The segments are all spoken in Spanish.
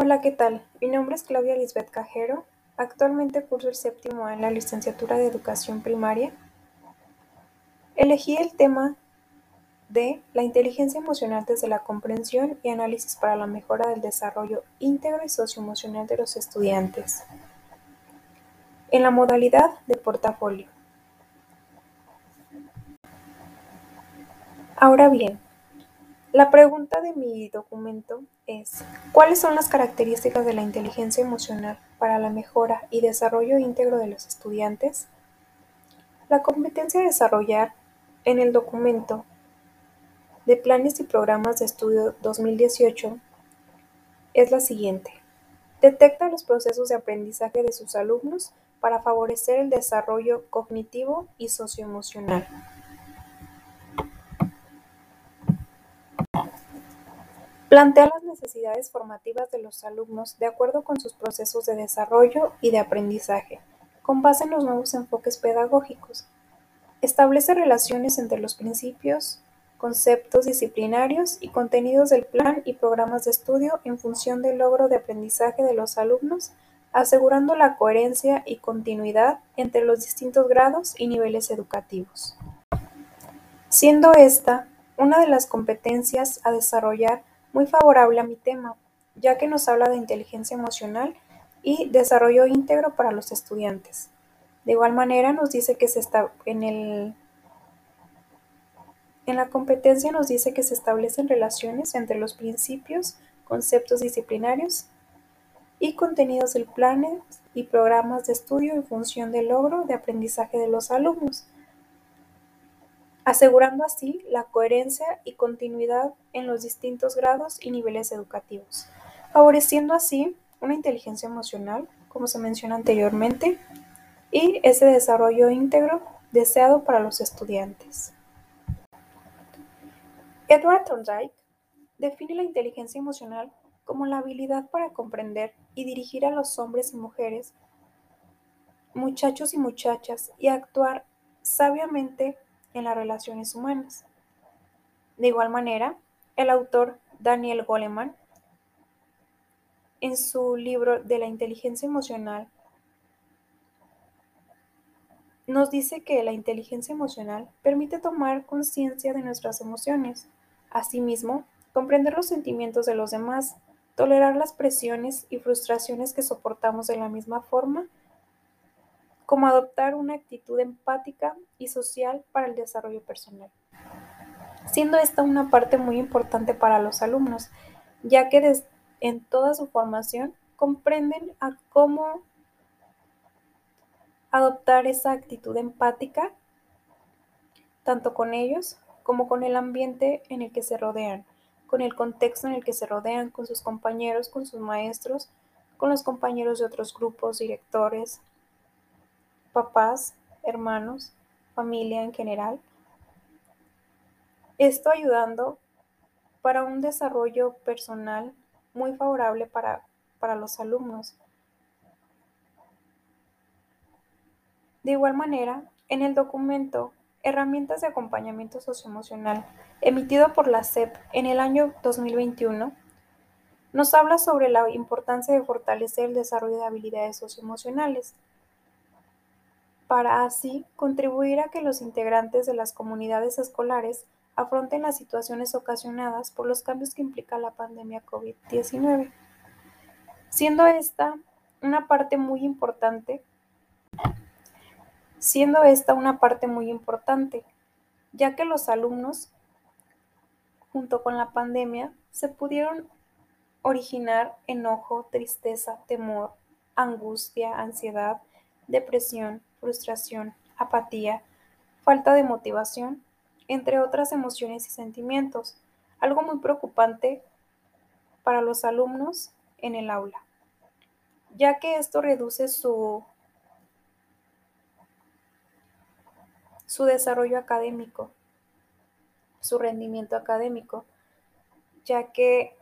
Hola, ¿qué tal? Mi nombre es Claudia Lisbeth Cajero. Actualmente curso el séptimo en la licenciatura de Educación Primaria. Elegí el tema de la inteligencia emocional desde la comprensión y análisis para la mejora del desarrollo íntegro y socioemocional de los estudiantes. En la modalidad de portafolio. Ahora bien, la pregunta de mi documento es, ¿cuáles son las características de la inteligencia emocional para la mejora y desarrollo íntegro de los estudiantes? La competencia a desarrollar en el documento de Planes y Programas de Estudio 2018 es la siguiente. Detecta los procesos de aprendizaje de sus alumnos para favorecer el desarrollo cognitivo y socioemocional. Plantea las necesidades formativas de los alumnos de acuerdo con sus procesos de desarrollo y de aprendizaje, con base en los nuevos enfoques pedagógicos. Establece relaciones entre los principios, conceptos disciplinarios y contenidos del plan y programas de estudio en función del logro de aprendizaje de los alumnos, asegurando la coherencia y continuidad entre los distintos grados y niveles educativos. Siendo esta una de las competencias a desarrollar muy favorable a mi tema, ya que nos habla de inteligencia emocional y desarrollo íntegro para los estudiantes. De igual manera nos dice que se está en el en la competencia nos dice que se establecen relaciones entre los principios, conceptos disciplinarios y contenidos del planes y programas de estudio en función del logro de aprendizaje de los alumnos asegurando así la coherencia y continuidad en los distintos grados y niveles educativos, favoreciendo así una inteligencia emocional, como se menciona anteriormente, y ese desarrollo íntegro deseado para los estudiantes. Edward Thorndike define la inteligencia emocional como la habilidad para comprender y dirigir a los hombres y mujeres, muchachos y muchachas, y actuar sabiamente en las relaciones humanas. De igual manera, el autor Daniel Goleman, en su libro de la inteligencia emocional, nos dice que la inteligencia emocional permite tomar conciencia de nuestras emociones, asimismo, comprender los sentimientos de los demás, tolerar las presiones y frustraciones que soportamos de la misma forma como adoptar una actitud empática y social para el desarrollo personal, siendo esta una parte muy importante para los alumnos, ya que en toda su formación comprenden a cómo adoptar esa actitud empática tanto con ellos como con el ambiente en el que se rodean, con el contexto en el que se rodean, con sus compañeros, con sus maestros, con los compañeros de otros grupos, directores, papás, hermanos, familia en general. Esto ayudando para un desarrollo personal muy favorable para, para los alumnos. De igual manera, en el documento Herramientas de Acompañamiento Socioemocional, emitido por la SEP en el año 2021, nos habla sobre la importancia de fortalecer el desarrollo de habilidades socioemocionales para así contribuir a que los integrantes de las comunidades escolares afronten las situaciones ocasionadas por los cambios que implica la pandemia COVID-19, siendo esta una parte muy importante, siendo esta una parte muy importante, ya que los alumnos, junto con la pandemia, se pudieron originar enojo, tristeza, temor, angustia, ansiedad, depresión, frustración, apatía, falta de motivación, entre otras emociones y sentimientos, algo muy preocupante para los alumnos en el aula, ya que esto reduce su, su desarrollo académico, su rendimiento académico, ya que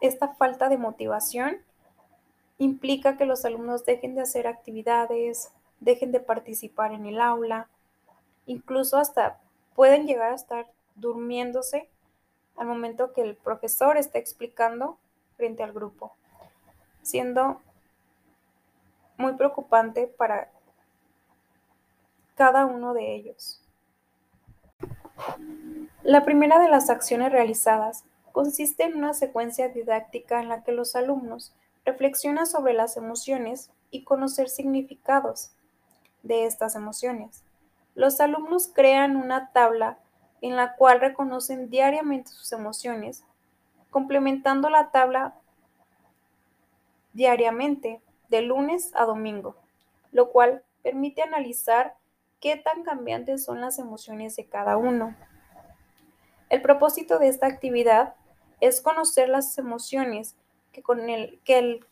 esta falta de motivación implica que los alumnos dejen de hacer actividades, dejen de participar en el aula, incluso hasta pueden llegar a estar durmiéndose al momento que el profesor está explicando frente al grupo, siendo muy preocupante para cada uno de ellos. La primera de las acciones realizadas consiste en una secuencia didáctica en la que los alumnos reflexionan sobre las emociones y conocer significados de estas emociones. Los alumnos crean una tabla en la cual reconocen diariamente sus emociones, complementando la tabla diariamente de lunes a domingo, lo cual permite analizar qué tan cambiantes son las emociones de cada uno. El propósito de esta actividad es conocer las emociones que con el, que el,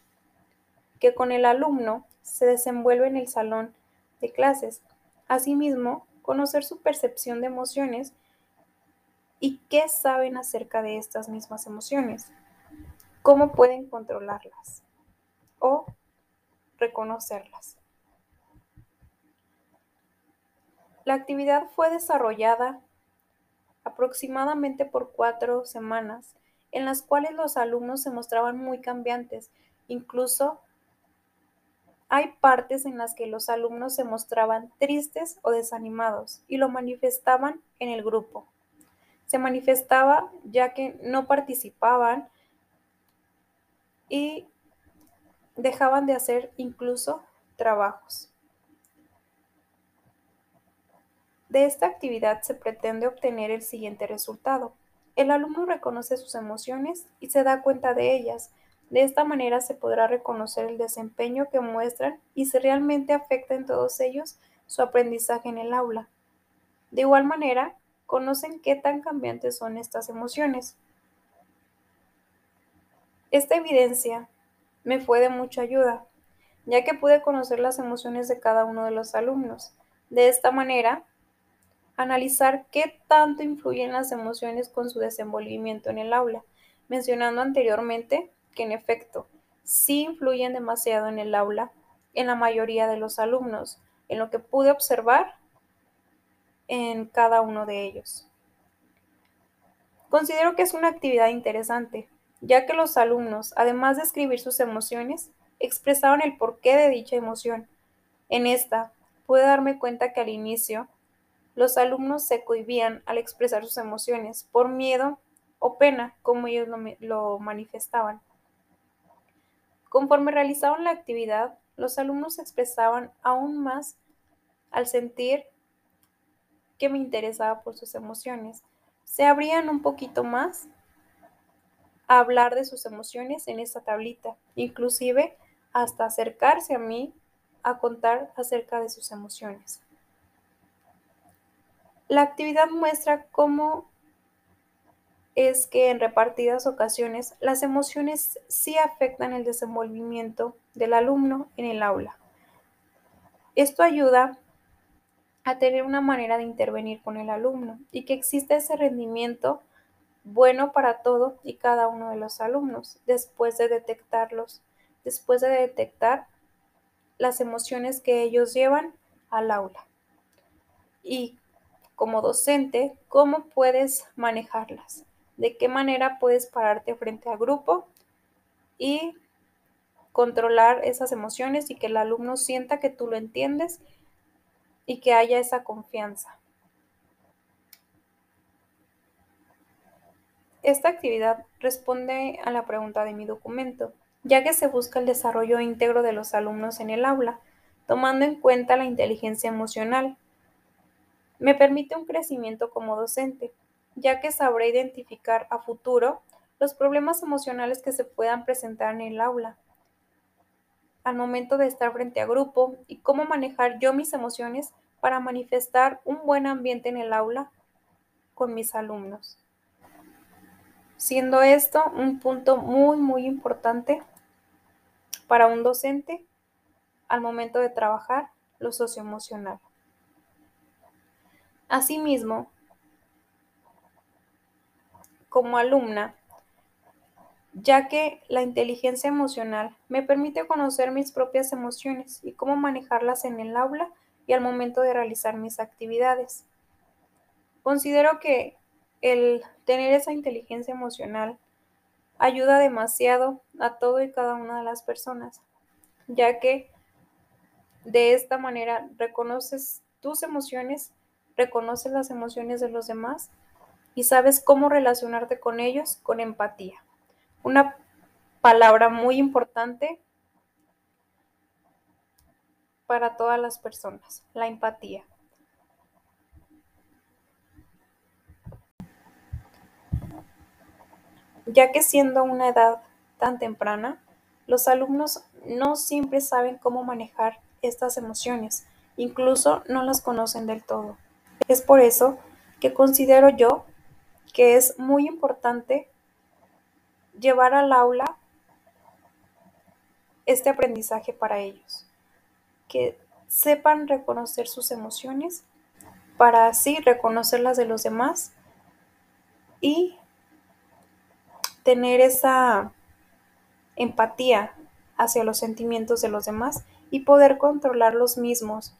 que con el alumno se desenvuelve en el salón de clases. Asimismo, conocer su percepción de emociones y qué saben acerca de estas mismas emociones, cómo pueden controlarlas o reconocerlas. La actividad fue desarrollada aproximadamente por cuatro semanas, en las cuales los alumnos se mostraban muy cambiantes. Incluso hay partes en las que los alumnos se mostraban tristes o desanimados y lo manifestaban en el grupo. Se manifestaba ya que no participaban y dejaban de hacer incluso trabajos. De esta actividad se pretende obtener el siguiente resultado. El alumno reconoce sus emociones y se da cuenta de ellas. De esta manera se podrá reconocer el desempeño que muestran y si realmente afecta en todos ellos su aprendizaje en el aula. De igual manera, conocen qué tan cambiantes son estas emociones. Esta evidencia me fue de mucha ayuda, ya que pude conocer las emociones de cada uno de los alumnos. De esta manera, Analizar qué tanto influyen las emociones con su desenvolvimiento en el aula, mencionando anteriormente que en efecto sí influyen demasiado en el aula en la mayoría de los alumnos, en lo que pude observar en cada uno de ellos. Considero que es una actividad interesante, ya que los alumnos, además de escribir sus emociones, expresaron el porqué de dicha emoción. En esta, pude darme cuenta que al inicio los alumnos se cohibían al expresar sus emociones por miedo o pena, como ellos lo, manifestaban. Conforme realizaban la actividad, los alumnos se expresaban aún más al sentir que me interesaba por sus emociones. Se abrían un poquito más a hablar de sus emociones en esta tablita, inclusive hasta acercarse a mí a contar acerca de sus emociones. La actividad muestra cómo es que en repartidas ocasiones las emociones sí afectan el desenvolvimiento del alumno en el aula. Esto ayuda a tener una manera de intervenir con el alumno y que exista ese rendimiento bueno para todo y cada uno de los alumnos después de detectarlos, después de detectar las emociones que ellos llevan al aula. Y como docente, cómo puedes manejarlas, de qué manera puedes pararte frente al grupo y controlar esas emociones y que el alumno sienta que tú lo entiendes y que haya esa confianza. Esta actividad responde a la pregunta de mi documento, ya que se busca el desarrollo íntegro de los alumnos en el aula, tomando en cuenta la inteligencia emocional, me permite un crecimiento como docente, ya que sabré identificar a futuro los problemas emocionales que se puedan presentar en el aula al momento de estar frente a grupo y cómo manejar yo mis emociones para manifestar un buen ambiente en el aula con mis alumnos. Siendo esto un punto muy, muy importante para un docente al momento de trabajar lo socioemocional. Asimismo, como alumna, ya que la inteligencia emocional me permite conocer mis propias emociones y cómo manejarlas en el aula y al momento de realizar mis actividades. Considero que el tener esa inteligencia emocional ayuda demasiado a todo y cada una de las personas, ya que de esta manera reconoces tus emociones, reconoces las emociones de los demás y sabes cómo relacionarte con ellos con empatía. Una palabra muy importante para todas las personas, la empatía. Ya que siendo una edad tan temprana, los alumnos no siempre saben cómo manejar estas emociones, incluso no las conocen del todo. Es por eso que considero yo que es muy importante llevar al aula este aprendizaje para ellos, que sepan reconocer sus emociones para así reconocer las de los demás y tener esa empatía hacia los sentimientos de los demás y poder controlar los mismos